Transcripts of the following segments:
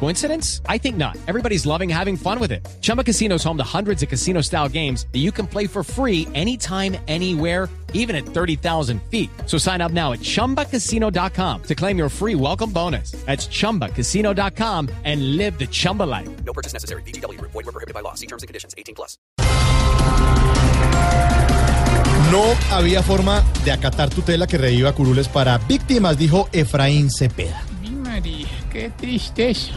Coincidence? I think not. Everybody's loving having fun with it. Chumba Casino is home to hundreds of casino style games that you can play for free anytime, anywhere, even at 30,000 feet. So sign up now at chumbacasino.com to claim your free welcome bonus. That's chumbacasino.com and live the Chumba life. No purchase necessary. BGW. Void were prohibited by law. See terms and conditions. 18 plus. No había forma de acatar tutela que reviva curules para víctimas, dijo Efraín Cepeda. Mi María, qué tristeza.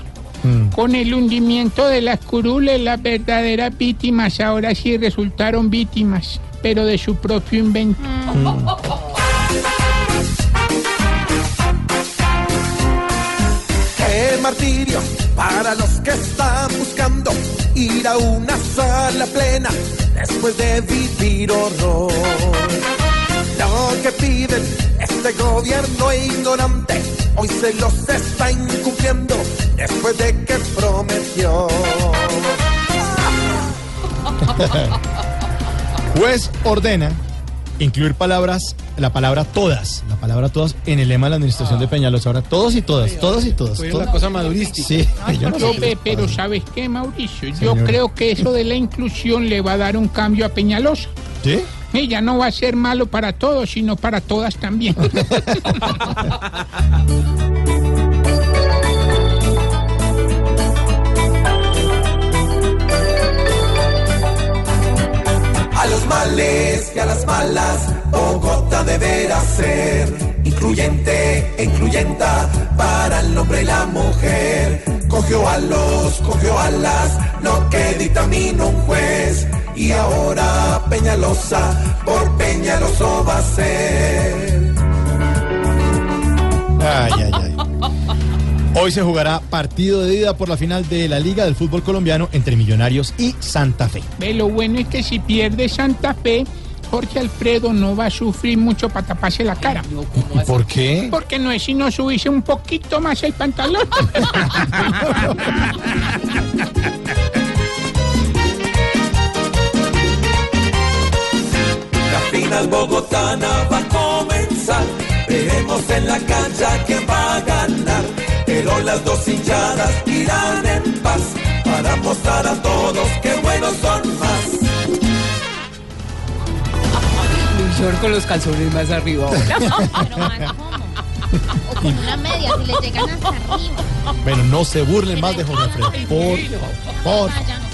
Con el hundimiento de las curules, las verdaderas víctimas ahora sí resultaron víctimas, pero de su propio invento. Qué martirio para los que están buscando ir a una sala plena después de vivir horror. Lo que piden este gobierno ignorante hoy se los está incumpliendo después de que prometió. Juez ordena incluir palabras, la palabra todas, la palabra todas en el lema de la administración de Peñalosa. Ahora todos y todas, todos y todas. Todas. una cosa madurística. Sí, yo no sé. pero ¿sabes qué, Mauricio? Yo Señor. creo que eso de la inclusión le va a dar un cambio a Peñalosa. ¿Sí? Ella no va a ser malo para todos, sino para todas también. A los males y a las malas, Bogotá deberá ser incluyente e incluyenta para el hombre y la mujer. Cogió a los, cogió a las, no que dictamina un juez. Y ahora Peñalosa, por Peñaloso va a ser. Ay, ay, ay. Hoy se jugará partido de ida por la final de la Liga del Fútbol Colombiano entre Millonarios y Santa Fe. Ve, lo bueno es que si pierde Santa Fe, Jorge Alfredo no va a sufrir mucho para taparse la cara. ¿Y por qué? Porque no es sino subirse un poquito más el pantalón. bogotana va a comenzar. Veremos en la cancha quién va a ganar. Pero las dos hinchadas irán en paz para mostrar a todos que buenos son más. Short con los calzones más arriba. Pero ¿cómo? O con una media, si le llegan hasta arriba. Bueno, no se burlen más de Jorge Alfredo. Por, por Allá.